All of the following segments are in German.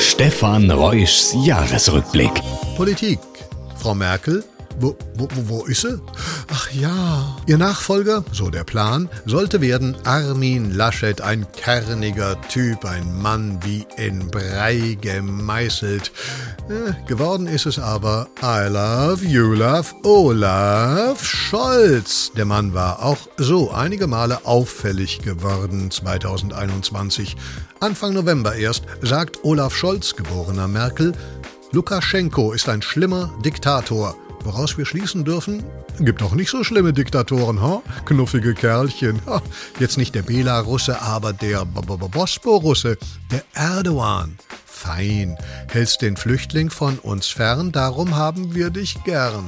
Stefan Reuschs Jahresrückblick. Politik. Frau Merkel wo, wo, wo ist sie? Ach ja. Ihr Nachfolger, so der Plan, sollte werden Armin Laschet, ein kerniger Typ, ein Mann wie in Brei gemeißelt. Äh, geworden ist es aber I love you love Olaf Scholz. Der Mann war auch so einige Male auffällig geworden 2021. Anfang November erst sagt Olaf Scholz, geborener Merkel, Lukaschenko ist ein schlimmer Diktator. Woraus wir schließen dürfen, gibt auch nicht so schlimme Diktatoren, ha? Knuffige Kerlchen. Jetzt nicht der Belarusse, aber der Bosporusse, der Erdogan. Fein, hältst den Flüchtling von uns fern, darum haben wir dich gern.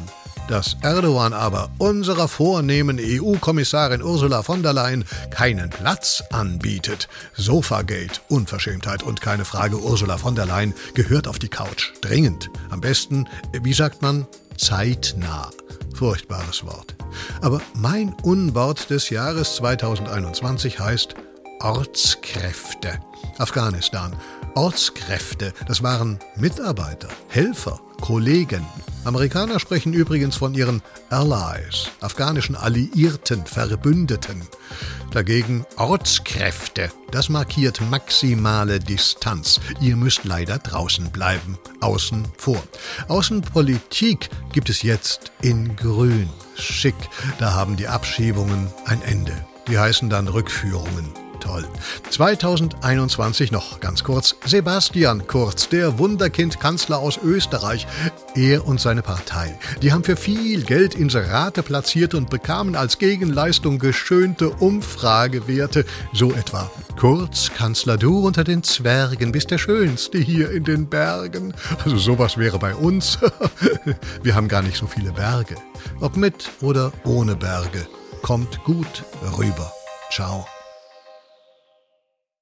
Dass Erdogan aber unserer vornehmen EU-Kommissarin Ursula von der Leyen keinen Platz anbietet. Sofagate, Unverschämtheit und keine Frage, Ursula von der Leyen gehört auf die Couch. Dringend. Am besten, wie sagt man, zeitnah. Furchtbares Wort. Aber mein Unwort des Jahres 2021 heißt Ortskräfte. Afghanistan. Ortskräfte, das waren Mitarbeiter, Helfer, Kollegen. Amerikaner sprechen übrigens von ihren Allies, afghanischen Alliierten, Verbündeten. Dagegen Ortskräfte, das markiert maximale Distanz. Ihr müsst leider draußen bleiben, außen vor. Außenpolitik gibt es jetzt in Grün. Schick, da haben die Abschiebungen ein Ende. Die heißen dann Rückführungen toll. 2021 noch ganz kurz. Sebastian Kurz, der Wunderkind-Kanzler aus Österreich. Er und seine Partei, die haben für viel Geld Inserate platziert und bekamen als Gegenleistung geschönte Umfragewerte. So etwa. Kurz, Kanzler, du unter den Zwergen bist der Schönste hier in den Bergen. Also sowas wäre bei uns. Wir haben gar nicht so viele Berge. Ob mit oder ohne Berge. Kommt gut rüber. Ciao.